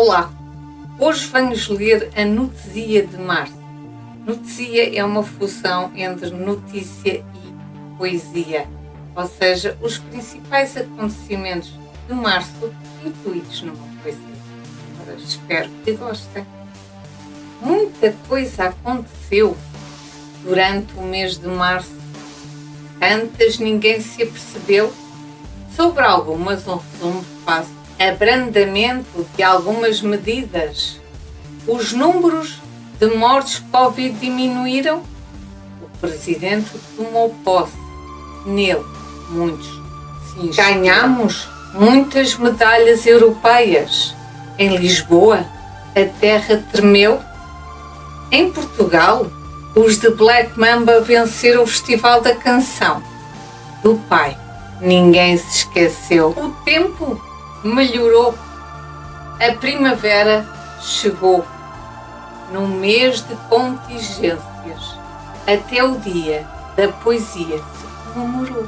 Olá, hoje vamos ler a Notícia de Março. Notícia é uma fusão entre notícia e poesia, ou seja, os principais acontecimentos de março incluídos numa poesia. Agora, espero que gostem. Muita coisa aconteceu durante o mês de março. Tantas ninguém se apercebeu. Sobre algumas, um resumo fácil abrandamento de algumas medidas. Os números de mortes Covid diminuíram? O presidente tomou posse. Nele, muitos. Sim, Ganhamos muitas medalhas europeias. Em Lisboa, a terra tremeu. Em Portugal, os de Black Mamba venceram o Festival da Canção. Do pai, ninguém se esqueceu. O tempo melhorou. A primavera chegou num mês de contingências. Até o dia da poesia se comemorou.